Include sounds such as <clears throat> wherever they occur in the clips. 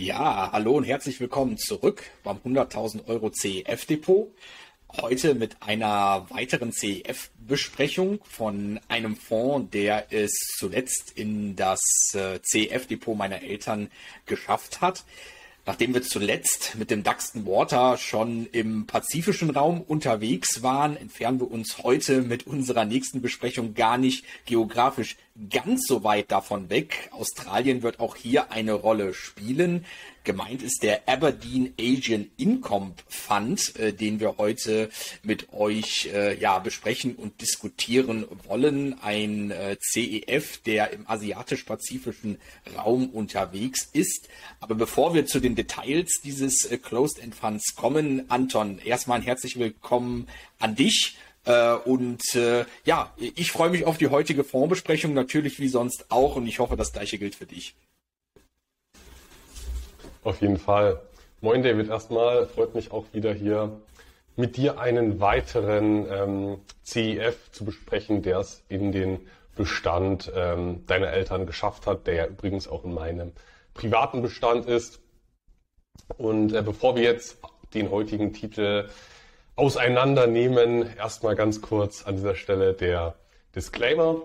Ja, hallo und herzlich willkommen zurück beim 100.000 Euro CEF Depot. Heute mit einer weiteren CEF-Besprechung von einem Fonds, der es zuletzt in das äh, CEF Depot meiner Eltern geschafft hat. Nachdem wir zuletzt mit dem Duxton Water schon im pazifischen Raum unterwegs waren, entfernen wir uns heute mit unserer nächsten Besprechung gar nicht geografisch ganz so weit davon weg. Australien wird auch hier eine Rolle spielen. Gemeint ist der Aberdeen Asian Income Fund, äh, den wir heute mit euch äh, ja besprechen und diskutieren wollen. Ein äh, CEF, der im asiatisch-pazifischen Raum unterwegs ist. Aber bevor wir zu den Details dieses äh, Closed End Funds kommen, Anton, erstmal ein herzlich willkommen an dich. Äh, und äh, ja, ich freue mich auf die heutige Fondsbesprechung, natürlich wie sonst auch. Und ich hoffe, das gleiche gilt für dich. Auf jeden Fall. Moin David, erstmal freut mich auch wieder hier mit dir einen weiteren ähm, CEF zu besprechen, der es in den Bestand ähm, deiner Eltern geschafft hat, der ja übrigens auch in meinem privaten Bestand ist. Und äh, bevor wir jetzt den heutigen Titel auseinandernehmen, erstmal ganz kurz an dieser Stelle der Disclaimer.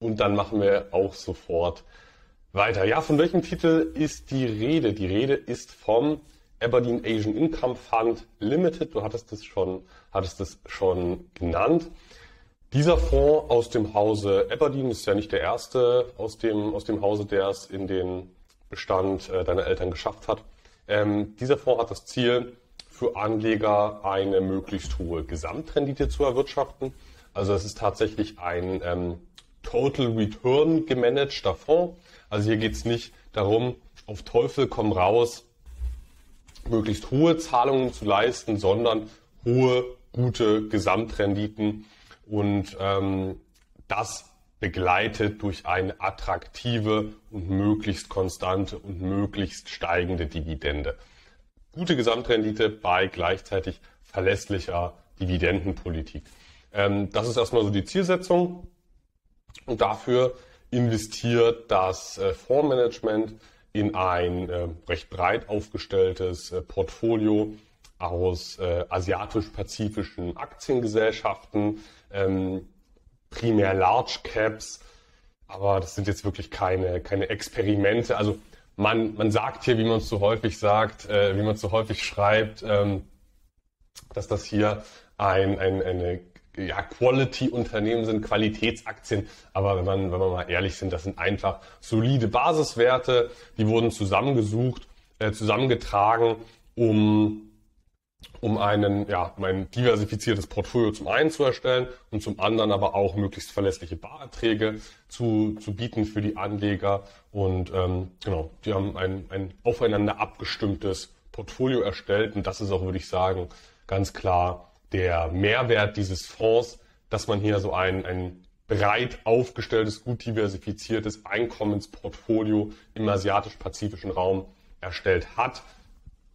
Und dann machen wir auch sofort weiter. Ja, von welchem Titel ist die Rede? Die Rede ist vom Aberdeen Asian Income Fund Limited. Du hattest es schon, hattest es schon genannt. Dieser Fonds aus dem Hause Aberdeen ist ja nicht der erste aus dem, aus dem Hause, der es in den Bestand äh, deiner Eltern geschafft hat. Ähm, dieser Fonds hat das Ziel, für Anleger eine möglichst hohe Gesamtrendite zu erwirtschaften. Also es ist tatsächlich ein ähm, Total Return gemanagter Fonds. Also hier geht es nicht darum, auf Teufel komm raus, möglichst hohe Zahlungen zu leisten, sondern hohe, gute Gesamtrenditen und ähm, das begleitet durch eine attraktive und möglichst konstante und möglichst steigende Dividende. Gute Gesamtrendite bei gleichzeitig verlässlicher Dividendenpolitik. Ähm, das ist erstmal so die Zielsetzung. Und dafür investiert das äh, Fondsmanagement in ein äh, recht breit aufgestelltes äh, Portfolio aus asiatisch-pazifischen Aktiengesellschaften, ähm, primär Large Caps, aber das sind jetzt wirklich keine, keine Experimente. Also man, man sagt hier, wie man es so häufig sagt, äh, wie man es so häufig schreibt, ähm, dass das hier ein, ein, eine ja, Quality-Unternehmen sind, Qualitätsaktien. Aber wenn man, wenn man mal ehrlich sind, das sind einfach solide Basiswerte. Die wurden zusammengesucht, äh, zusammengetragen, um, um einen, ja, um ein diversifiziertes Portfolio zum einen zu erstellen und zum anderen aber auch möglichst verlässliche Barerträge zu, zu bieten für die Anleger. Und ähm, genau, die haben ein, ein aufeinander abgestimmtes Portfolio erstellt. Und das ist auch, würde ich sagen, ganz klar der Mehrwert dieses Fonds, dass man hier so ein, ein breit aufgestelltes, gut diversifiziertes Einkommensportfolio im asiatisch-pazifischen Raum erstellt hat.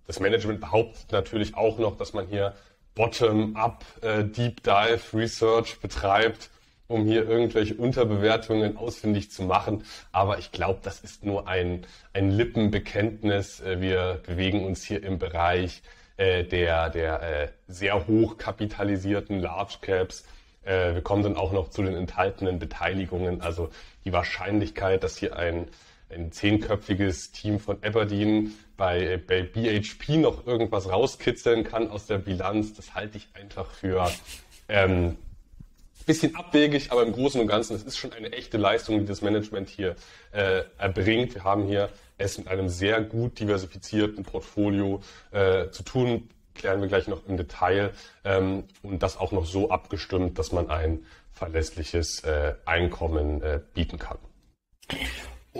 Das Management behauptet natürlich auch noch, dass man hier Bottom-up äh, Deep Dive Research betreibt, um hier irgendwelche Unterbewertungen ausfindig zu machen. Aber ich glaube, das ist nur ein, ein Lippenbekenntnis. Äh, wir bewegen uns hier im Bereich äh, der, der äh, sehr hoch kapitalisierten Large Caps. Äh, wir kommen dann auch noch zu den enthaltenen Beteiligungen. Also die Wahrscheinlichkeit, dass hier ein, ein zehnköpfiges Team von Aberdeen bei, bei BHP noch irgendwas rauskitzeln kann aus der Bilanz, das halte ich einfach für ähm, bisschen abwegig, aber im Großen und Ganzen, es ist schon eine echte Leistung, die das Management hier äh, erbringt. Wir haben hier es mit einem sehr gut diversifizierten Portfolio äh, zu tun. Klären wir gleich noch im Detail. Ähm, und das auch noch so abgestimmt, dass man ein verlässliches äh, Einkommen äh, bieten kann.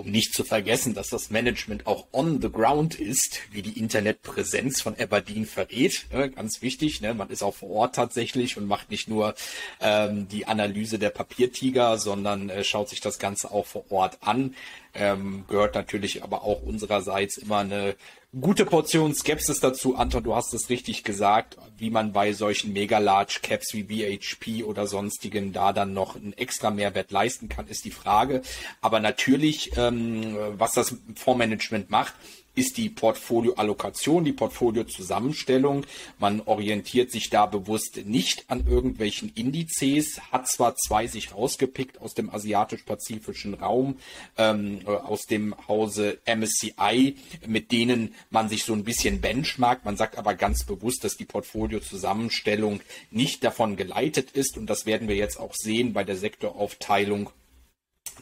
Um nicht zu vergessen, dass das Management auch on the ground ist, wie die Internetpräsenz von Aberdeen verrät. Ne, ganz wichtig, ne? man ist auch vor Ort tatsächlich und macht nicht nur ähm, die Analyse der Papiertiger, sondern äh, schaut sich das Ganze auch vor Ort an. Ähm, gehört natürlich aber auch unsererseits immer eine gute Portion Skepsis dazu. Anton, du hast es richtig gesagt, wie man bei solchen Mega-Large-Caps wie BHP oder sonstigen da dann noch einen extra Mehrwert leisten kann, ist die Frage. Aber natürlich, ähm, was das Fondsmanagement macht, ist die Portfolioallokation, die Portfoliozusammenstellung. Man orientiert sich da bewusst nicht an irgendwelchen Indizes, hat zwar zwei sich rausgepickt aus dem asiatisch-pazifischen Raum, ähm, aus dem Hause MSCI, mit denen man sich so ein bisschen benchmarkt. Man sagt aber ganz bewusst, dass die Portfoliozusammenstellung nicht davon geleitet ist und das werden wir jetzt auch sehen bei der Sektoraufteilung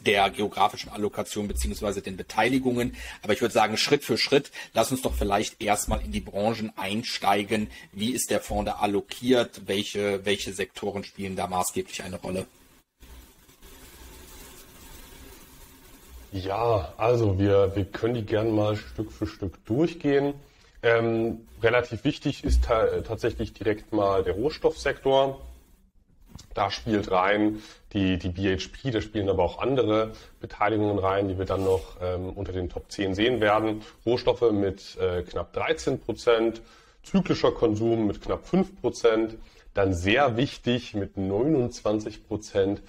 der geografischen Allokation beziehungsweise den Beteiligungen. Aber ich würde sagen, Schritt für Schritt, lass uns doch vielleicht erstmal in die Branchen einsteigen. Wie ist der Fonds da allokiert? Welche, welche Sektoren spielen da maßgeblich eine Rolle? Ja, also wir, wir können die gerne mal Stück für Stück durchgehen. Ähm, relativ wichtig ist ta tatsächlich direkt mal der Rohstoffsektor. Da spielt rein die, die BHP, da spielen aber auch andere Beteiligungen rein, die wir dann noch ähm, unter den Top 10 sehen werden. Rohstoffe mit äh, knapp 13 Prozent, zyklischer Konsum mit knapp 5 Prozent, dann sehr wichtig mit 29 Prozent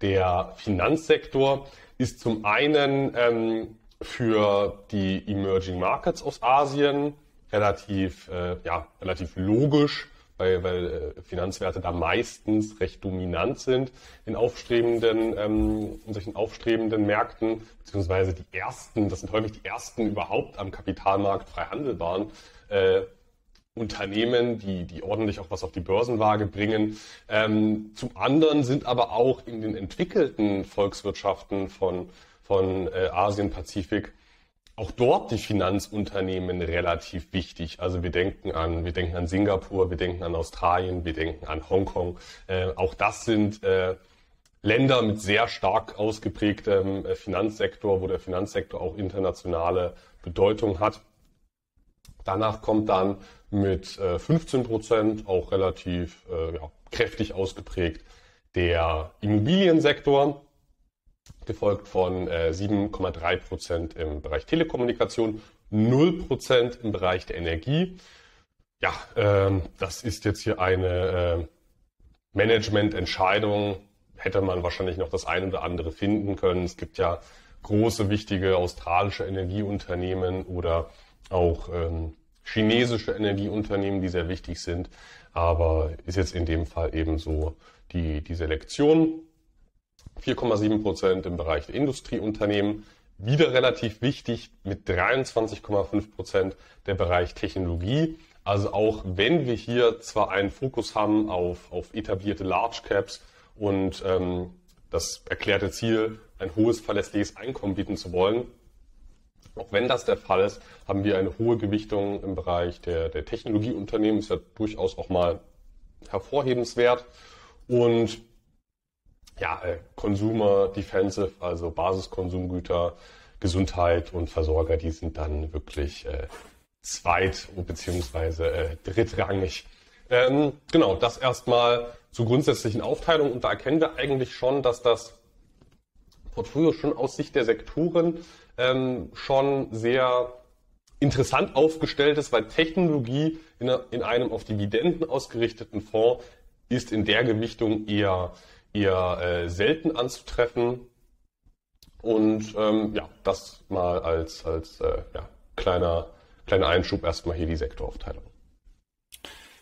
der Finanzsektor ist zum einen ähm, für die Emerging Markets aus Asien relativ, äh, ja, relativ logisch weil, weil äh, Finanzwerte da meistens recht dominant sind in aufstrebenden, ähm, in solchen aufstrebenden Märkten, beziehungsweise die ersten, das sind häufig die ersten überhaupt am Kapitalmarkt frei handelbaren äh, Unternehmen, die, die ordentlich auch was auf die Börsenwaage bringen. Ähm, zum anderen sind aber auch in den entwickelten Volkswirtschaften von, von äh, Asien, Pazifik auch dort die Finanzunternehmen relativ wichtig. Also wir denken an, wir denken an Singapur, wir denken an Australien, wir denken an Hongkong. Äh, auch das sind äh, Länder mit sehr stark ausgeprägtem äh, Finanzsektor, wo der Finanzsektor auch internationale Bedeutung hat. Danach kommt dann mit 15 äh, Prozent auch relativ äh, ja, kräftig ausgeprägt der Immobiliensektor gefolgt von äh, 7,3 Prozent im Bereich Telekommunikation, 0 Prozent im Bereich der Energie. Ja, ähm, das ist jetzt hier eine äh, Managemententscheidung. Hätte man wahrscheinlich noch das eine oder andere finden können. Es gibt ja große, wichtige australische Energieunternehmen oder auch ähm, chinesische Energieunternehmen, die sehr wichtig sind. Aber ist jetzt in dem Fall eben so die, die Selektion. 4,7 Prozent im Bereich der Industrieunternehmen. Wieder relativ wichtig mit 23,5 Prozent der Bereich Technologie. Also auch wenn wir hier zwar einen Fokus haben auf, auf etablierte Large Caps und ähm, das erklärte Ziel, ein hohes verlässliches Einkommen bieten zu wollen, auch wenn das der Fall ist, haben wir eine hohe Gewichtung im Bereich der, der Technologieunternehmen, ist ja durchaus auch mal hervorhebenswert. Und ja, äh, Consumer Defensive, also Basiskonsumgüter, Gesundheit und Versorger, die sind dann wirklich äh, zweit- bzw. Äh, drittrangig. Ähm, genau, das erstmal zur grundsätzlichen Aufteilung und da erkennen wir eigentlich schon, dass das Portfolio schon aus Sicht der Sektoren ähm, schon sehr interessant aufgestellt ist, weil Technologie in, in einem auf Dividenden ausgerichteten Fonds ist in der Gewichtung eher eher äh, selten anzutreffen. Und ähm, ja, das mal als, als äh, ja, kleiner, kleiner Einschub erstmal hier die Sektoraufteilung.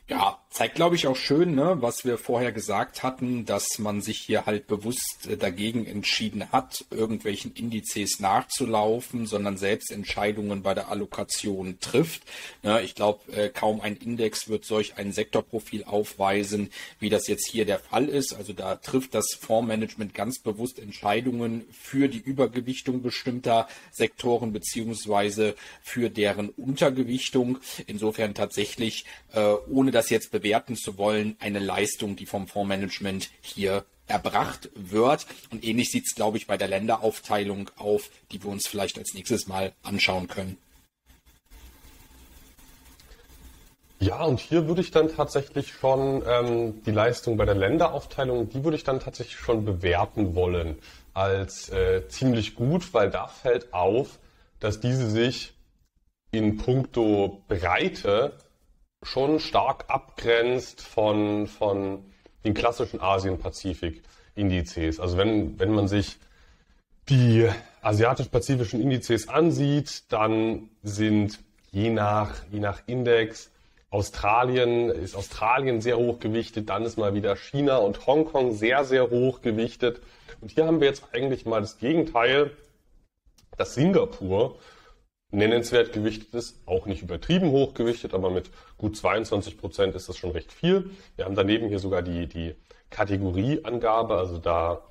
Ja, zeigt, glaube ich, auch schön, ne, was wir vorher gesagt hatten, dass man sich hier halt bewusst äh, dagegen entschieden hat, irgendwelchen Indizes nachzulaufen, sondern selbst Entscheidungen bei der Allokation trifft. Ne, ich glaube, äh, kaum ein Index wird solch ein Sektorprofil aufweisen, wie das jetzt hier der Fall ist. Also da trifft das Fondsmanagement ganz bewusst Entscheidungen für die Übergewichtung bestimmter Sektoren beziehungsweise für deren Untergewichtung. Insofern tatsächlich, äh, ohne das jetzt bewerten zu wollen, eine Leistung, die vom Fondsmanagement hier erbracht wird. Und ähnlich sieht es, glaube ich, bei der Länderaufteilung auf, die wir uns vielleicht als nächstes Mal anschauen können. Ja, und hier würde ich dann tatsächlich schon ähm, die Leistung bei der Länderaufteilung, die würde ich dann tatsächlich schon bewerten wollen als äh, ziemlich gut, weil da fällt auf, dass diese sich in puncto Breite schon stark abgrenzt von, von den klassischen Asien-Pazifik-Indizes. Also wenn, wenn man sich die asiatisch-pazifischen Indizes ansieht, dann sind je nach, je nach Index Australien, ist Australien sehr hoch gewichtet, dann ist mal wieder China und Hongkong sehr, sehr hoch gewichtet. Und hier haben wir jetzt eigentlich mal das Gegenteil, dass Singapur nennenswert gewichtet ist, auch nicht übertrieben hoch gewichtet, aber mit gut 22 Prozent ist das schon recht viel. Wir haben daneben hier sogar die, die Kategorieangabe, also da,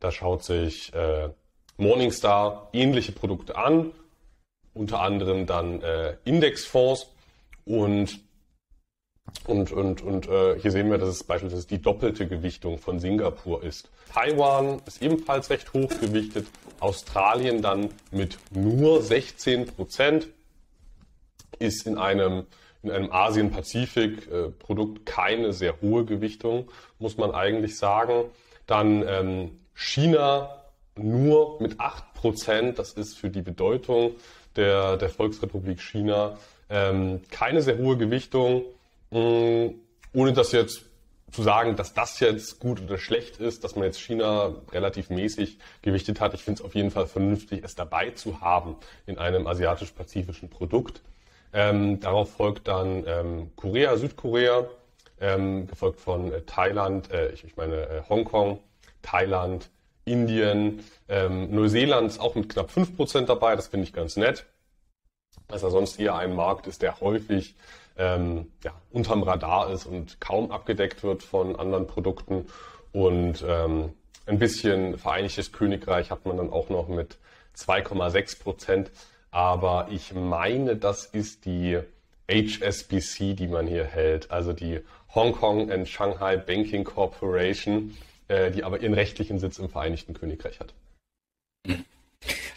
da schaut sich äh, Morningstar ähnliche Produkte an, unter anderem dann äh, Indexfonds und und, und, und äh, hier sehen wir, dass es beispielsweise die doppelte Gewichtung von Singapur ist. Taiwan ist ebenfalls recht hoch gewichtet, Australien dann mit nur 16 Prozent ist in einem, in einem Asien-Pazifik-Produkt äh, keine sehr hohe Gewichtung, muss man eigentlich sagen. Dann ähm, China nur mit 8 Prozent, das ist für die Bedeutung der, der Volksrepublik China ähm, keine sehr hohe Gewichtung, mh, mm, ohne das jetzt zu sagen, dass das jetzt gut oder schlecht ist, dass man jetzt China relativ mäßig gewichtet hat. Ich finde es auf jeden Fall vernünftig, es dabei zu haben in einem asiatisch-pazifischen Produkt. Ähm, darauf folgt dann ähm, Korea, Südkorea, ähm, gefolgt von äh, Thailand, äh, ich, ich meine äh, Hongkong, Thailand, Indien, ähm, Neuseeland ist auch mit knapp 5% dabei, das finde ich ganz nett. Dass er sonst hier ein Markt ist, der häufig ähm, ja, unterm Radar ist und kaum abgedeckt wird von anderen Produkten. Und ähm, ein bisschen Vereinigtes Königreich hat man dann auch noch mit 2,6 Prozent. Aber ich meine, das ist die HSBC, die man hier hält, also die Hong Kong and Shanghai Banking Corporation äh, die aber ihren rechtlichen Sitz im Vereinigten Königreich hat.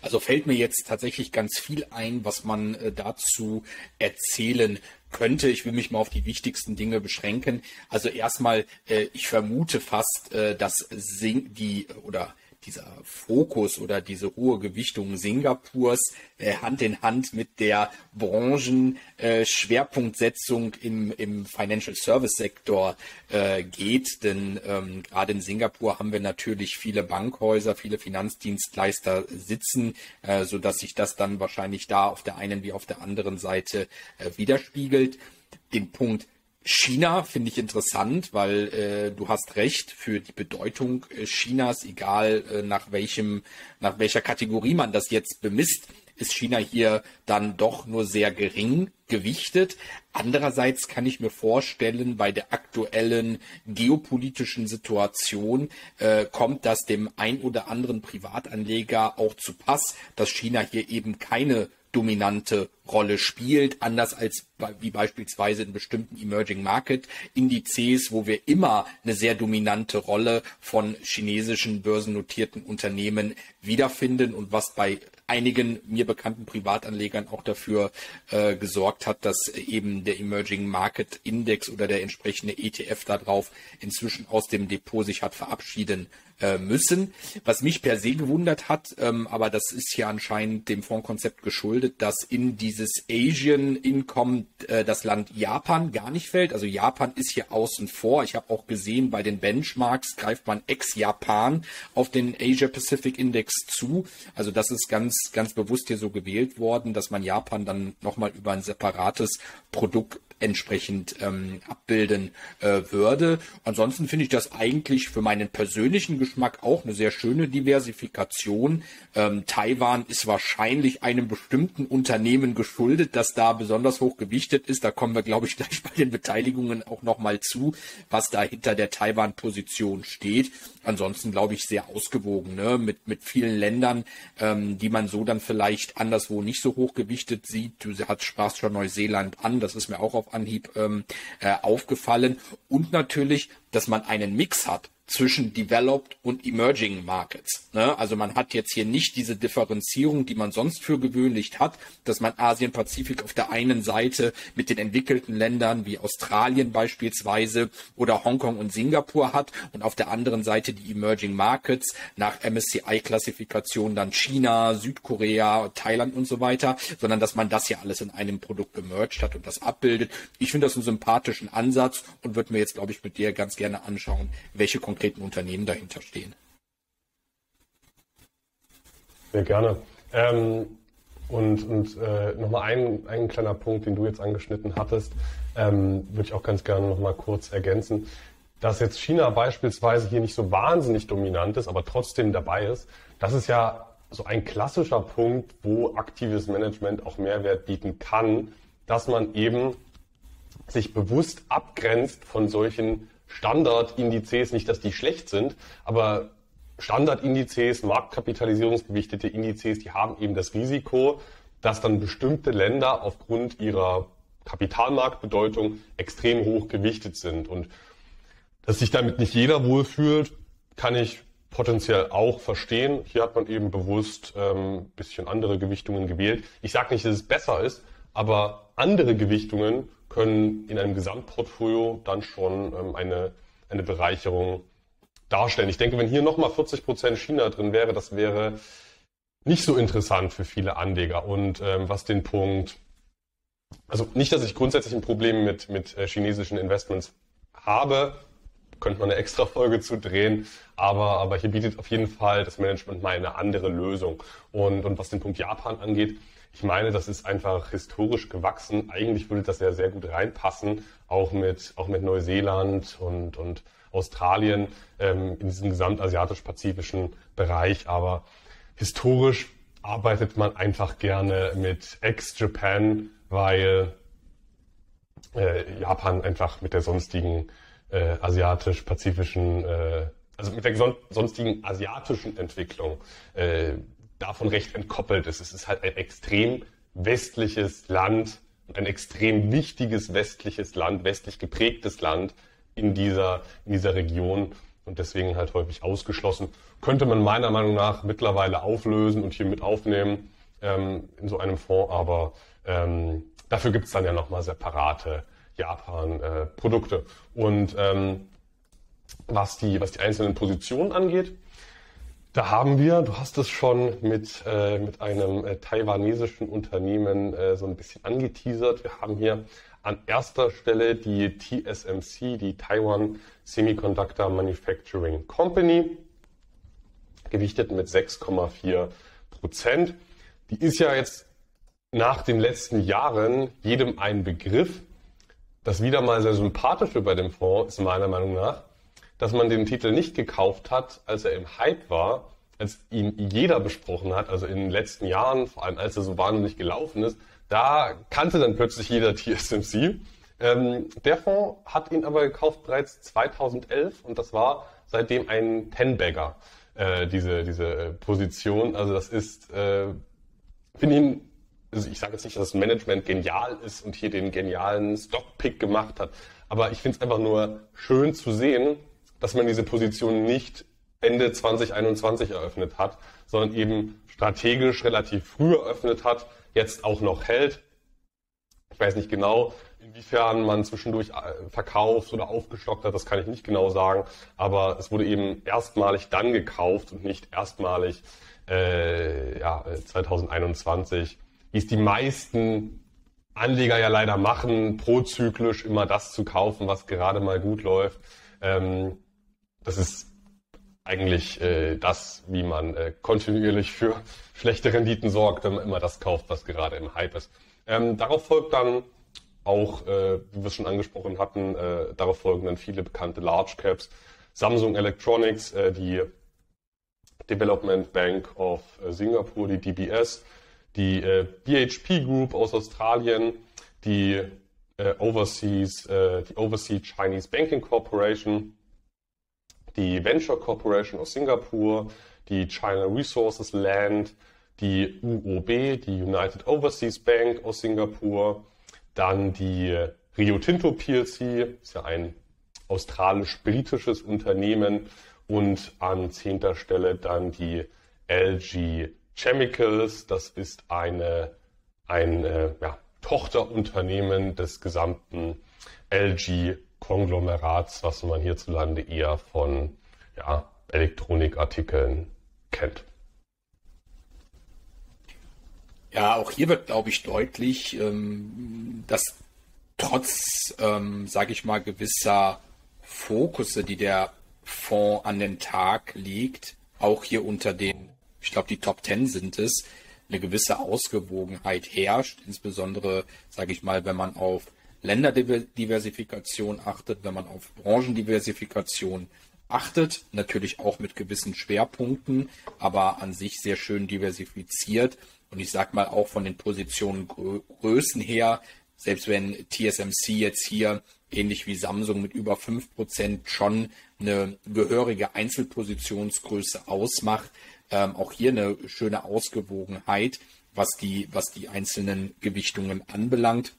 Also fällt mir jetzt tatsächlich ganz viel ein, was man äh, dazu erzählen könnte. Ich will mich mal auf die wichtigsten Dinge beschränken. Also erstmal, äh, ich vermute fast, äh, dass Sing die oder dieser Fokus oder diese hohe Gewichtung Singapurs äh, Hand in Hand mit der Branchenschwerpunktsetzung äh, im, im Financial Service Sektor äh, geht. Denn ähm, gerade in Singapur haben wir natürlich viele Bankhäuser, viele Finanzdienstleister sitzen, äh, so dass sich das dann wahrscheinlich da auf der einen wie auf der anderen Seite äh, widerspiegelt. Den Punkt China finde ich interessant, weil äh, du hast recht für die Bedeutung äh, Chinas, egal äh, nach welchem, nach welcher Kategorie man das jetzt bemisst, ist China hier dann doch nur sehr gering gewichtet. Andererseits kann ich mir vorstellen, bei der aktuellen geopolitischen Situation äh, kommt das dem ein oder anderen Privatanleger auch zu Pass, dass China hier eben keine dominante Rolle spielt, anders als wie beispielsweise in bestimmten Emerging Market Indizes, wo wir immer eine sehr dominante Rolle von chinesischen börsennotierten Unternehmen wiederfinden und was bei einigen mir bekannten Privatanlegern auch dafür äh, gesorgt hat, dass eben der Emerging Market Index oder der entsprechende ETF darauf inzwischen aus dem Depot sich hat verabschieden äh, müssen. Was mich per se gewundert hat, ähm, aber das ist ja anscheinend dem Fondskonzept geschuldet, dass in dieses Asian Income äh, das Land Japan gar nicht fällt. Also Japan ist hier außen vor. Ich habe auch gesehen, bei den Benchmarks greift man ex-Japan auf den Asia Pacific Index zu. Also das ist ganz, ganz bewusst hier so gewählt worden, dass man Japan dann nochmal über ein separates Produkt entsprechend ähm, abbilden äh, würde. Ansonsten finde ich das eigentlich für meinen persönlichen Geschmack auch eine sehr schöne Diversifikation. Ähm, Taiwan ist wahrscheinlich einem bestimmten Unternehmen geschuldet, das da besonders hoch gewichtet ist. Da kommen wir, glaube ich, <laughs> gleich bei den Beteiligungen auch nochmal zu, was da hinter der Taiwan-Position steht. Ansonsten glaube ich sehr ausgewogen, ne? mit, mit vielen Ländern, ähm, die man so dann vielleicht anderswo nicht so hoch gewichtet sieht. Du hast sprachst schon Neuseeland an, das ist mir auch auf Anhieb ähm, äh, aufgefallen. Und natürlich, dass man einen Mix hat zwischen Developed und Emerging Markets. Ne? Also man hat jetzt hier nicht diese Differenzierung, die man sonst für gewöhnlich hat, dass man Asien-Pazifik auf der einen Seite mit den entwickelten Ländern wie Australien beispielsweise oder Hongkong und Singapur hat und auf der anderen Seite die Emerging Markets nach MSCI-Klassifikation dann China, Südkorea, Thailand und so weiter, sondern dass man das ja alles in einem Produkt gemerged hat und das abbildet. Ich finde das einen sympathischen Ansatz und würde mir jetzt, glaube ich, mit dir ganz gerne anschauen, welche konkreten Unternehmen dahinter stehen. Sehr gerne. Ähm, und und äh, nochmal ein, ein kleiner Punkt, den du jetzt angeschnitten hattest, ähm, würde ich auch ganz gerne nochmal kurz ergänzen. Dass jetzt China beispielsweise hier nicht so wahnsinnig dominant ist, aber trotzdem dabei ist, das ist ja so ein klassischer Punkt, wo aktives Management auch Mehrwert bieten kann, dass man eben sich bewusst abgrenzt von solchen Standardindizes, nicht, dass die schlecht sind, aber Standardindizes, marktkapitalisierungsgewichtete Indizes, die haben eben das Risiko, dass dann bestimmte Länder aufgrund ihrer Kapitalmarktbedeutung extrem hoch gewichtet sind. Und dass sich damit nicht jeder wohlfühlt, kann ich potenziell auch verstehen. Hier hat man eben bewusst ähm, bisschen andere Gewichtungen gewählt. Ich sage nicht, dass es besser ist, aber andere Gewichtungen können in einem Gesamtportfolio dann schon ähm, eine, eine Bereicherung darstellen. Ich denke, wenn hier nochmal 40 Prozent China drin wäre, das wäre nicht so interessant für viele Anleger. Und ähm, was den Punkt, also nicht, dass ich grundsätzlich ein Problem mit, mit äh, chinesischen Investments habe, könnte man eine extra Folge zu drehen, aber, aber hier bietet auf jeden Fall das Management mal eine andere Lösung. Und, und was den Punkt Japan angeht, ich meine, das ist einfach historisch gewachsen. Eigentlich würde das ja sehr gut reinpassen, auch mit, auch mit Neuseeland und, und Australien ähm, in diesem gesamtasiatisch-pazifischen Bereich. Aber historisch arbeitet man einfach gerne mit ex-Japan, weil äh, Japan einfach mit der sonstigen äh, asiatisch-pazifischen, äh, also mit der sonstigen asiatischen Entwicklung äh, davon recht entkoppelt ist. Es ist halt ein extrem westliches Land, ein extrem wichtiges westliches Land, westlich geprägtes Land in dieser, in dieser Region und deswegen halt häufig ausgeschlossen. Könnte man meiner Meinung nach mittlerweile auflösen und hier mit aufnehmen ähm, in so einem Fonds, aber ähm, dafür gibt es dann ja nochmal separate Japan-Produkte. Äh, und ähm, was, die, was die einzelnen Positionen angeht, da haben wir, du hast es schon mit, äh, mit einem äh, taiwanesischen Unternehmen äh, so ein bisschen angeteasert. Wir haben hier an erster Stelle die TSMC, die Taiwan Semiconductor Manufacturing Company, gewichtet mit 6,4 Prozent. Die ist ja jetzt nach den letzten Jahren jedem ein Begriff. Das wieder mal sehr sympathische bei dem Fonds ist meiner Meinung nach, dass man den Titel nicht gekauft hat, als er im Hype war, als ihn jeder besprochen hat, also in den letzten Jahren, vor allem als er so wahnsinnig gelaufen ist, da kannte dann plötzlich jeder <laughs> TSMC. Ähm, der Fonds hat ihn aber gekauft bereits 2011 und das war seitdem ein Ten-Bagger, äh, diese, diese Position. Also das ist, äh, finde ihn, also ich sage jetzt nicht, dass das Management genial ist und hier den genialen Stockpick gemacht hat, aber ich finde es einfach nur schön zu sehen, dass man diese Position nicht Ende 2021 eröffnet hat, sondern eben strategisch relativ früh eröffnet hat, jetzt auch noch hält. Ich weiß nicht genau, inwiefern man zwischendurch äh, verkauft oder aufgestockt hat, das kann ich nicht genau sagen, aber es wurde eben erstmalig dann gekauft und nicht erstmalig äh, ja, 2021, wie es die meisten Anleger ja leider machen, prozyklisch immer das zu kaufen, was gerade mal gut läuft. Ähm, das ist eigentlich äh, das, wie man äh, kontinuierlich für <laughs> schlechte Renditen sorgt, wenn man immer das kauft, was gerade im Hype ist. Ähm, darauf folgt dann auch, äh, wie wir es schon angesprochen hatten, äh, darauf folgen dann viele bekannte Large Caps. Samsung Electronics, äh, die Development Bank of äh, Singapur, die DBS, die äh, BHP Group aus Australien, die äh, Overseas, äh, die Overseas Chinese Banking Corporation, die Venture Corporation aus Singapur, die China Resources Land, die UOB, die United Overseas Bank aus Singapur, dann die Rio Tinto PLC, ist ja ein australisch-britisches Unternehmen und an zehnter Stelle dann die LG Chemicals. Das ist eine, ein äh, ja, Tochterunternehmen des gesamten LG-Konglomerats, was man hierzulande eher von ja, Elektronikartikeln kennt. Ja, auch hier wird, glaube ich, deutlich, ähm, dass trotz, ähm, sage ich mal, gewisser Fokusse, die der Fonds an den Tag legt, auch hier unter den, ich glaube, die Top Ten sind es, eine gewisse Ausgewogenheit herrscht, insbesondere, sage ich mal, wenn man auf Länderdiversifikation achtet, wenn man auf Branchendiversifikation achtet, natürlich auch mit gewissen Schwerpunkten, aber an sich sehr schön diversifiziert. Und ich sag mal auch von den Positionengrößen her, selbst wenn TSMC jetzt hier ähnlich wie Samsung mit über 5% schon eine gehörige Einzelpositionsgröße ausmacht, ähm, auch hier eine schöne Ausgewogenheit, was die, was die einzelnen Gewichtungen anbelangt.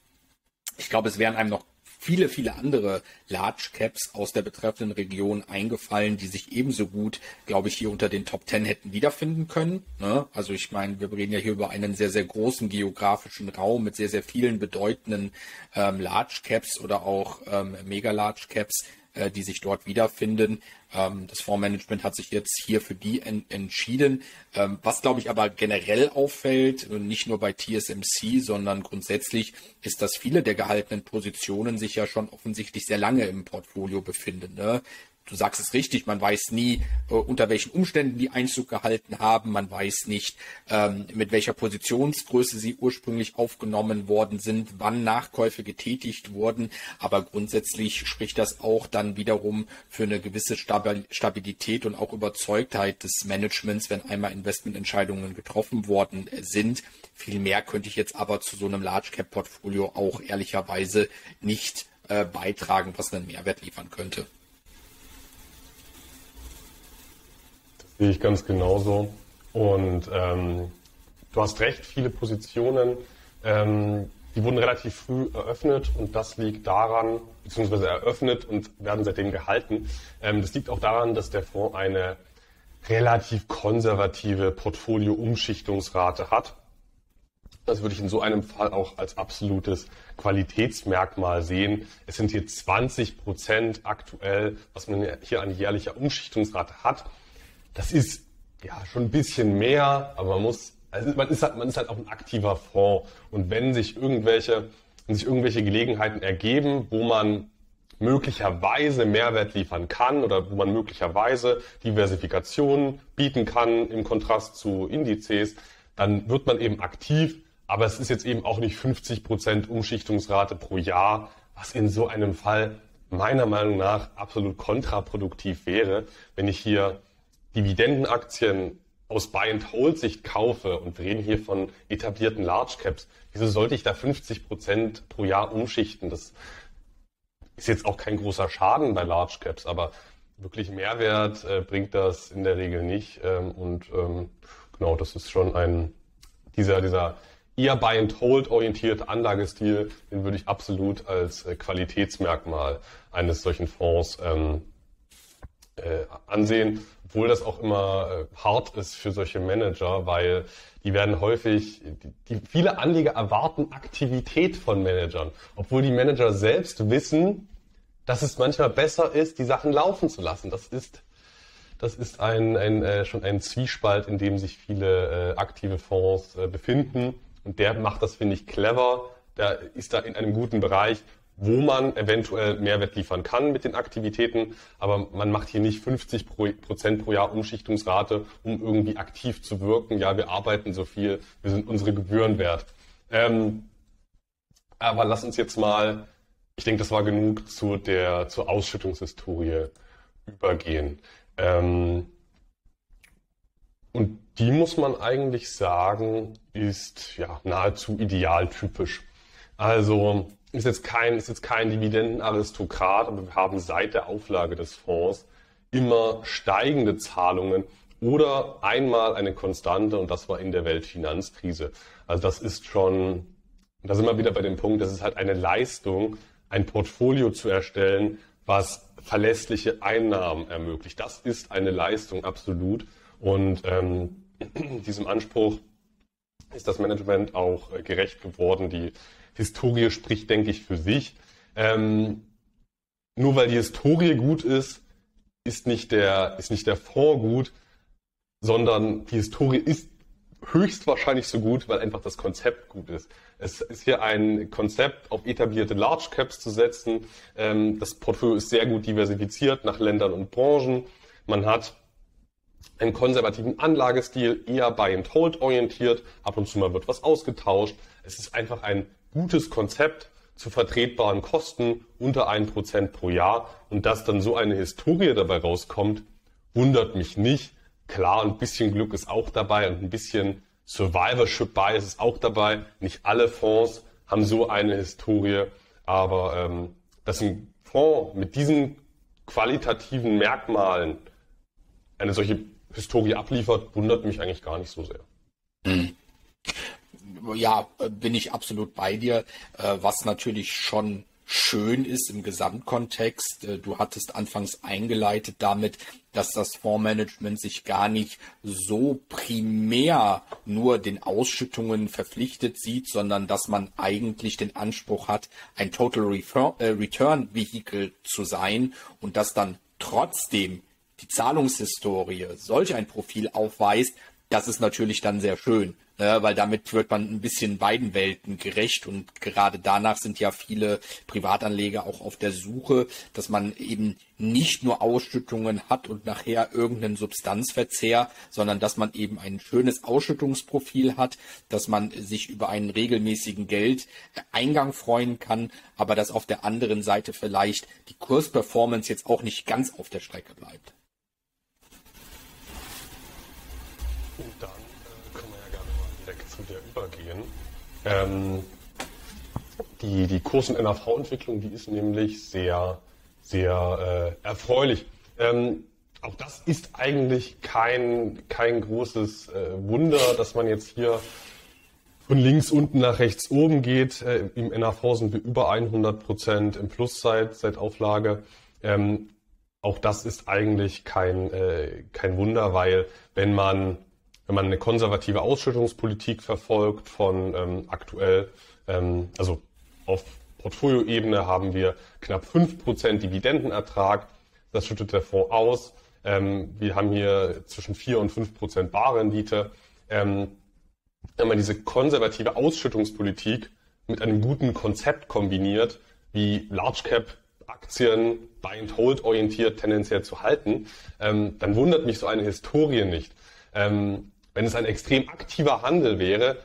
Ich glaube, es wären einem noch viele, viele andere Large Caps aus der betreffenden Region eingefallen, die sich ebenso gut, glaube ich, hier unter den Top Ten hätten wiederfinden können. Ne? Also ich meine, wir reden ja hier über einen sehr, sehr großen geografischen Raum mit sehr, sehr vielen bedeutenden ähm, Large Caps oder auch ähm, Mega Large Caps, äh, die sich dort wiederfinden. Ähm, das Fondsmanagement hat sich jetzt hier für die en entschieden. Ähm, was, glaube ich, aber generell auffällt, nicht nur bei TSMC, sondern grundsätzlich, ist, dass viele der gehaltenen Positionen sich ja schon offensichtlich sehr lange im Portfolio befinden. Ne? Du sagst es richtig, man weiß nie, äh, unter welchen Umständen die Einzug gehalten haben, man weiß nicht, ähm, mit welcher Positionsgröße sie ursprünglich aufgenommen worden sind, wann Nachkäufe getätigt wurden, aber grundsätzlich spricht das auch dann wiederum für eine gewisse Stabilität und auch Überzeugtheit des Managements, wenn einmal Investmententscheidungen getroffen worden sind. Viel mehr könnte ich jetzt aber zu so einem Large Cap Portfolio auch ehrlicherweise nicht äh, beitragen, was einen Mehrwert liefern könnte. Sehe ich ganz genauso. Und ähm, du hast recht, viele Positionen, ähm, die wurden relativ früh eröffnet und das liegt daran, beziehungsweise eröffnet und werden seitdem gehalten. Ähm, das liegt auch daran, dass der Fonds eine relativ konservative Portfolio-Umschichtungsrate hat. Das würde ich in so einem Fall auch als absolutes Qualitätsmerkmal sehen. Es sind hier 20 Prozent aktuell, was man hier an jährlicher Umschichtungsrate hat. Das ist ja schon ein bisschen mehr, aber man muss, also man ist halt, man ist halt auch ein aktiver Fonds. Und wenn sich irgendwelche, wenn sich irgendwelche Gelegenheiten ergeben, wo man möglicherweise Mehrwert liefern kann oder wo man möglicherweise Diversifikation bieten kann im Kontrast zu Indizes, dann wird man eben aktiv. Aber es ist jetzt eben auch nicht 50 Prozent Umschichtungsrate pro Jahr, was in so einem Fall meiner Meinung nach absolut kontraproduktiv wäre, wenn ich hier Dividendenaktien aus Buy-and-Hold-Sicht kaufe, und wir reden hier von etablierten Large Caps, wieso sollte ich da 50 Prozent pro Jahr umschichten? Das ist jetzt auch kein großer Schaden bei Large Caps, aber wirklich Mehrwert äh, bringt das in der Regel nicht. Ähm, und ähm, genau, das ist schon ein, dieser, dieser eher Buy-and-Hold orientierte Anlagestil, den würde ich absolut als äh, Qualitätsmerkmal eines solchen Fonds ähm, äh, ansehen obwohl das auch immer äh, hart ist für solche Manager, weil die werden häufig, die, die, viele Anleger erwarten Aktivität von Managern, obwohl die Manager selbst wissen, dass es manchmal besser ist, die Sachen laufen zu lassen. Das ist, das ist ein, ein, äh, schon ein Zwiespalt, in dem sich viele äh, aktive Fonds äh, befinden. Und der macht das, finde ich, clever. Der ist da in einem guten Bereich wo man eventuell Mehrwert liefern kann mit den Aktivitäten, aber man macht hier nicht 50 Prozent pro Jahr Umschichtungsrate, um irgendwie aktiv zu wirken. Ja, wir arbeiten so viel, wir sind unsere Gebühren wert. Ähm, aber lass uns jetzt mal, ich denke, das war genug zu der zur Ausschüttungshistorie übergehen. Ähm, und die muss man eigentlich sagen, ist ja nahezu idealtypisch. Also ist jetzt kein, ist jetzt kein Dividendenaristokrat, aber wir haben seit der Auflage des Fonds immer steigende Zahlungen oder einmal eine Konstante und das war in der Weltfinanzkrise. Also das ist schon, da sind wir wieder bei dem Punkt, das ist halt eine Leistung, ein Portfolio zu erstellen, was verlässliche Einnahmen ermöglicht. Das ist eine Leistung absolut. Und ähm, <clears throat> diesem Anspruch ist das Management auch äh, gerecht geworden. Die Historie spricht, denke ich, für sich. Ähm, nur weil die Historie gut ist, ist nicht der, ist nicht der Fonds gut, sondern die Historie ist höchstwahrscheinlich so gut, weil einfach das Konzept gut ist. Es ist hier ein Konzept, auf etablierte Large Caps zu setzen. Ähm, das Portfolio ist sehr gut diversifiziert nach Ländern und Branchen. Man hat einen konservativen Anlagestil, eher Buy and Hold orientiert. Ab und zu mal wird was ausgetauscht. Es ist einfach ein gutes Konzept zu vertretbaren Kosten unter 1% pro Jahr. Und dass dann so eine Historie dabei rauskommt, wundert mich nicht. Klar, ein bisschen Glück ist auch dabei und ein bisschen Survivorship Bias ist auch dabei. Nicht alle Fonds haben so eine Historie, aber ähm, dass ein Fonds mit diesen qualitativen Merkmalen eine solche Historie abliefert, wundert mich eigentlich gar nicht so sehr. Hm. Ja, bin ich absolut bei dir. Äh, was natürlich schon schön ist im Gesamtkontext. Äh, du hattest anfangs eingeleitet damit, dass das Fondsmanagement sich gar nicht so primär nur den Ausschüttungen verpflichtet sieht, sondern dass man eigentlich den Anspruch hat, ein Total äh, Return Vehicle zu sein und dass dann trotzdem die Zahlungshistorie solch ein Profil aufweist, das ist natürlich dann sehr schön ne, weil damit wird man ein bisschen beiden Welten gerecht und gerade danach sind ja viele Privatanleger auch auf der Suche, dass man eben nicht nur Ausschüttungen hat und nachher irgendeinen Substanzverzehr, sondern dass man eben ein schönes Ausschüttungsprofil hat, dass man sich über einen regelmäßigen Geldeingang freuen kann, aber dass auf der anderen Seite vielleicht die Kursperformance jetzt auch nicht ganz auf der Strecke bleibt. Zu der übergehen. Ähm, die, die Kurs- und NAV-Entwicklung, die ist nämlich sehr, sehr äh, erfreulich. Ähm, auch das ist eigentlich kein, kein großes äh, Wunder, dass man jetzt hier von links unten nach rechts oben geht. Äh, Im NAV sind wir über 100 Prozent im Plus seit, seit Auflage. Ähm, auch das ist eigentlich kein, äh, kein Wunder, weil wenn man wenn man eine konservative Ausschüttungspolitik verfolgt von ähm, aktuell, ähm, also auf Portfolioebene haben wir knapp 5% Dividendenertrag. Das schüttet der Fonds aus. Ähm, wir haben hier zwischen 4 und 5% Barrendite. Ähm, wenn man diese konservative Ausschüttungspolitik mit einem guten Konzept kombiniert, wie Large Cap Aktien Buy and Hold orientiert tendenziell zu halten, ähm, dann wundert mich so eine Historie nicht. Ähm, wenn es ein extrem aktiver Handel wäre,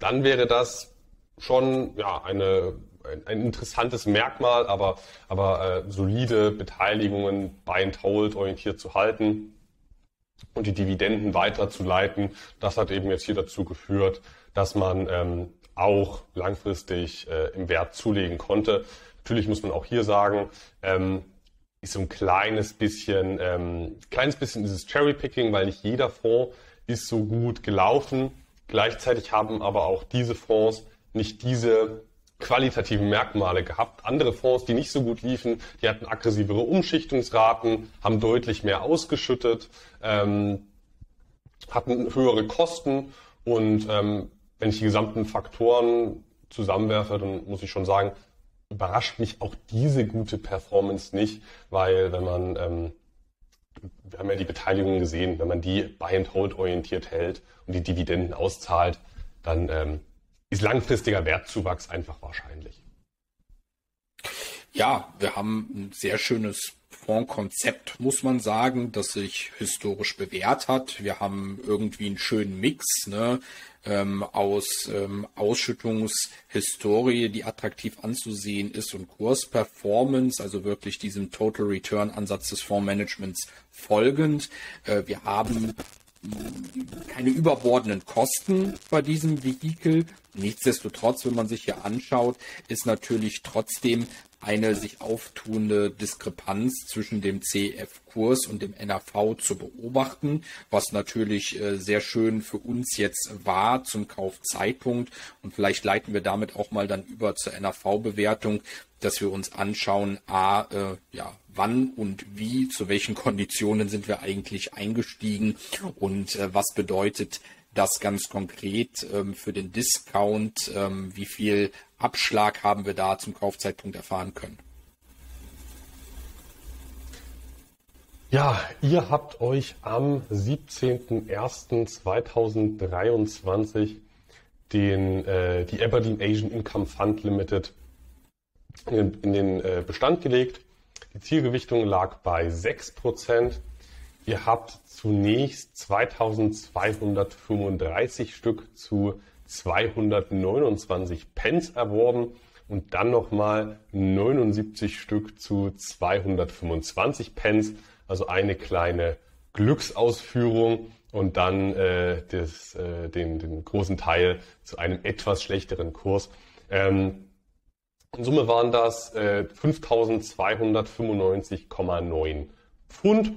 dann wäre das schon ja, eine, ein, ein interessantes Merkmal, aber, aber äh, solide Beteiligungen Buy Hold orientiert zu halten und die Dividenden weiterzuleiten, das hat eben jetzt hier dazu geführt, dass man ähm, auch langfristig äh, im Wert zulegen konnte. Natürlich muss man auch hier sagen, ähm, ist so ein kleines bisschen, ähm, kleines bisschen dieses Cherry-Picking, weil nicht jeder Fonds ist so gut gelaufen. Gleichzeitig haben aber auch diese Fonds nicht diese qualitativen Merkmale gehabt. Andere Fonds, die nicht so gut liefen, die hatten aggressivere Umschichtungsraten, haben deutlich mehr ausgeschüttet, ähm, hatten höhere Kosten und ähm, wenn ich die gesamten Faktoren zusammenwerfe, dann muss ich schon sagen, überrascht mich auch diese gute Performance nicht, weil wenn man ähm, wir haben ja die Beteiligung gesehen, wenn man die Buy and Hold orientiert hält und die Dividenden auszahlt, dann ähm, ist langfristiger Wertzuwachs einfach wahrscheinlich. Ja, wir haben ein sehr schönes Fondskonzept, muss man sagen, das sich historisch bewährt hat. Wir haben irgendwie einen schönen Mix. Ne? ähm, aus ähm, Ausschüttungshistorie, die attraktiv anzusehen ist und Kursperformance, also wirklich diesem Total Return Ansatz des Fondsmanagements folgend. Äh, wir haben keine überbordenden Kosten bei diesem Vehikel. Nichtsdestotrotz, wenn man sich hier anschaut, ist natürlich trotzdem eine sich auftuende Diskrepanz zwischen dem CEF-Kurs und dem NAV zu beobachten, was natürlich äh, sehr schön für uns jetzt war zum Kaufzeitpunkt. Und vielleicht leiten wir damit auch mal dann über zur NAV-Bewertung, dass wir uns anschauen, a, äh, ja, wann und wie, zu welchen Konditionen sind wir eigentlich eingestiegen und äh, was bedeutet das ganz konkret ähm, für den Discount, ähm, wie viel Abschlag haben wir da zum Kaufzeitpunkt erfahren können. Ja, ihr habt euch am 17.01.2023 den, äh, die Aberdeen Asian Income Fund Limited in, in den äh, Bestand gelegt. Die Zielgewichtung lag bei 6%. Ihr habt zunächst 2235 Stück zu 229 Pence erworben und dann nochmal 79 Stück zu 225 Pence, also eine kleine Glücksausführung und dann äh, das, äh, den, den großen Teil zu einem etwas schlechteren Kurs. Ähm, in Summe waren das äh, 5.295,9 Pfund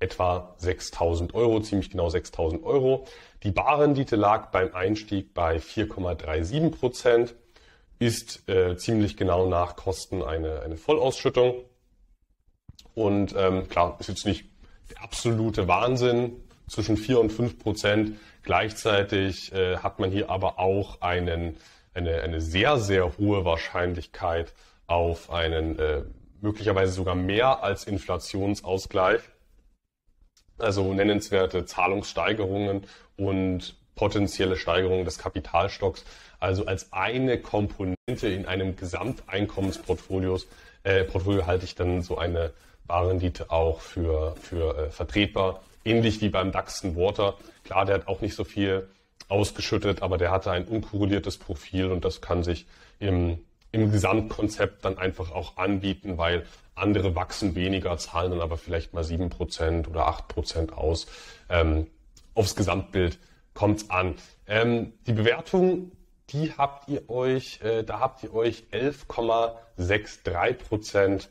etwa 6000 Euro, ziemlich genau 6000 Euro. Die Barrendite lag beim Einstieg bei 4,37 Prozent, ist äh, ziemlich genau nach Kosten eine, eine Vollausschüttung. Und ähm, klar, ist jetzt nicht der absolute Wahnsinn zwischen 4 und 5 Prozent. Gleichzeitig äh, hat man hier aber auch einen, eine, eine sehr, sehr hohe Wahrscheinlichkeit auf einen äh, möglicherweise sogar mehr als Inflationsausgleich also nennenswerte Zahlungssteigerungen und potenzielle Steigerungen des Kapitalstocks, also als eine Komponente in einem Gesamteinkommensportfolio äh, Portfolio halte ich dann so eine Barrendite auch für, für äh, vertretbar. Ähnlich wie beim DAX Water. Klar, der hat auch nicht so viel ausgeschüttet, aber der hatte ein unkorreliertes Profil und das kann sich im, im Gesamtkonzept dann einfach auch anbieten, weil andere wachsen weniger, zahlen dann aber vielleicht mal sieben Prozent oder acht Prozent aus. Ähm, aufs Gesamtbild kommt es an. Ähm, die Bewertung, die habt ihr euch, äh, da habt ihr euch 11,63 Prozent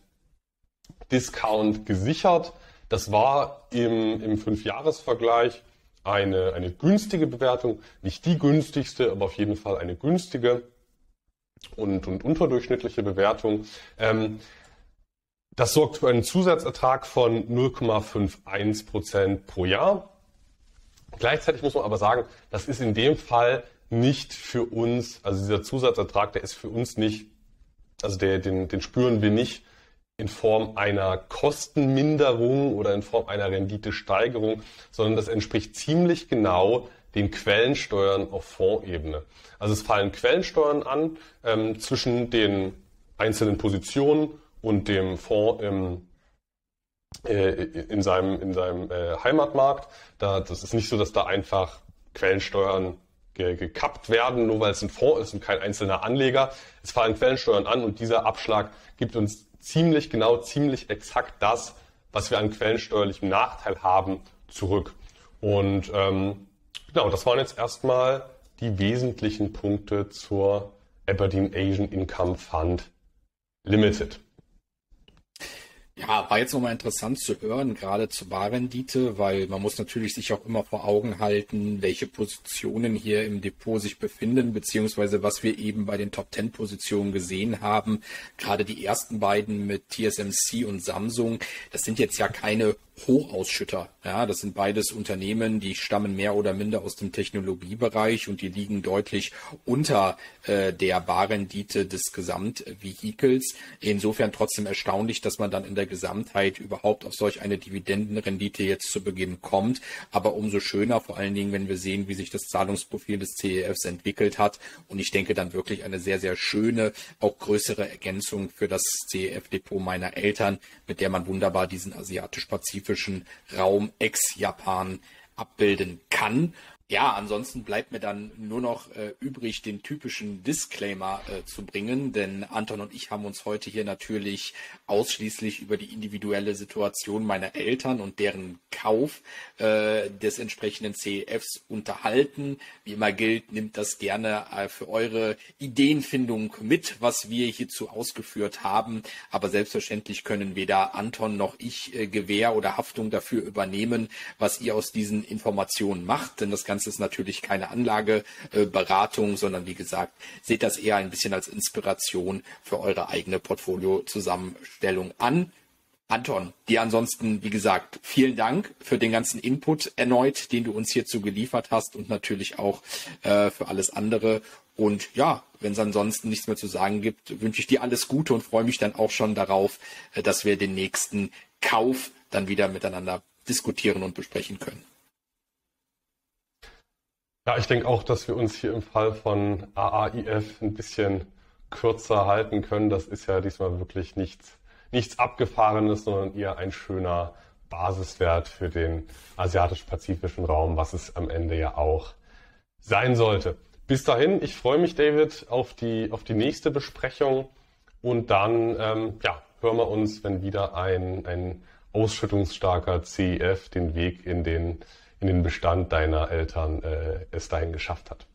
Discount gesichert. Das war im, im Fünfjahresvergleich eine, eine günstige Bewertung. Nicht die günstigste, aber auf jeden Fall eine günstige und, und unterdurchschnittliche Bewertung. Ähm, das sorgt für einen Zusatzertrag von 0,51 Prozent pro Jahr. Gleichzeitig muss man aber sagen, das ist in dem Fall nicht für uns, also dieser Zusatzertrag, der ist für uns nicht, also der, den, den spüren wir nicht in Form einer Kostenminderung oder in Form einer Renditesteigerung, sondern das entspricht ziemlich genau den Quellensteuern auf Fondsebene. Also es fallen Quellensteuern an ähm, zwischen den einzelnen Positionen und dem Fonds im, äh, in seinem, in seinem äh, Heimatmarkt. Da, das ist nicht so, dass da einfach Quellensteuern ge gekappt werden, nur weil es ein Fonds ist und kein einzelner Anleger. Es fallen Quellensteuern an und dieser Abschlag gibt uns ziemlich genau, ziemlich exakt das, was wir an quellensteuerlichem Nachteil haben, zurück. Und ähm, genau, das waren jetzt erstmal die wesentlichen Punkte zur Aberdeen Asian Income Fund Limited. Ja, war jetzt nochmal interessant zu hören, gerade zur Barrendite, weil man muss natürlich sich auch immer vor Augen halten, welche Positionen hier im Depot sich befinden, beziehungsweise was wir eben bei den Top 10 Positionen gesehen haben. Gerade die ersten beiden mit TSMC und Samsung, das sind jetzt ja keine Hochausschütter. Ja, das sind beides Unternehmen, die stammen mehr oder minder aus dem Technologiebereich und die liegen deutlich unter äh, der Barrendite des Gesamtvehikels. Insofern trotzdem erstaunlich, dass man dann in der Gesamtheit überhaupt auf solch eine Dividendenrendite jetzt zu Beginn kommt. Aber umso schöner, vor allen Dingen, wenn wir sehen, wie sich das Zahlungsprofil des CEFs entwickelt hat. Und ich denke dann wirklich eine sehr, sehr schöne, auch größere Ergänzung für das CEF-Depot meiner Eltern, mit der man wunderbar diesen asiatisch-pazifischen Raum ex-Japan abbilden kann. Ja, ansonsten bleibt mir dann nur noch äh, übrig, den typischen Disclaimer äh, zu bringen, denn Anton und ich haben uns heute hier natürlich ausschließlich über die individuelle Situation meiner Eltern und deren Kauf äh, des entsprechenden CEFs unterhalten. Wie immer gilt, nimmt das gerne äh, für eure Ideenfindung mit, was wir hierzu ausgeführt haben. Aber selbstverständlich können weder Anton noch ich äh, Gewähr oder Haftung dafür übernehmen, was ihr aus diesen Informationen macht, denn das Ganze Ganze ist natürlich keine Anlageberatung, sondern wie gesagt, seht das eher ein bisschen als Inspiration für eure eigene Portfolio-Zusammenstellung an. Anton, dir ansonsten, wie gesagt, vielen Dank für den ganzen Input erneut, den du uns hierzu geliefert hast und natürlich auch äh, für alles andere. Und ja, wenn es ansonsten nichts mehr zu sagen gibt, wünsche ich dir alles Gute und freue mich dann auch schon darauf, äh, dass wir den nächsten Kauf dann wieder miteinander diskutieren und besprechen können. Ja, ich denke auch, dass wir uns hier im Fall von AAIF ein bisschen kürzer halten können. Das ist ja diesmal wirklich nichts, nichts Abgefahrenes, sondern eher ein schöner Basiswert für den asiatisch-pazifischen Raum, was es am Ende ja auch sein sollte. Bis dahin, ich freue mich, David, auf die, auf die nächste Besprechung und dann ähm, ja, hören wir uns, wenn wieder ein, ein ausschüttungsstarker CEF den Weg in den in den Bestand deiner Eltern äh, es dahin geschafft hat.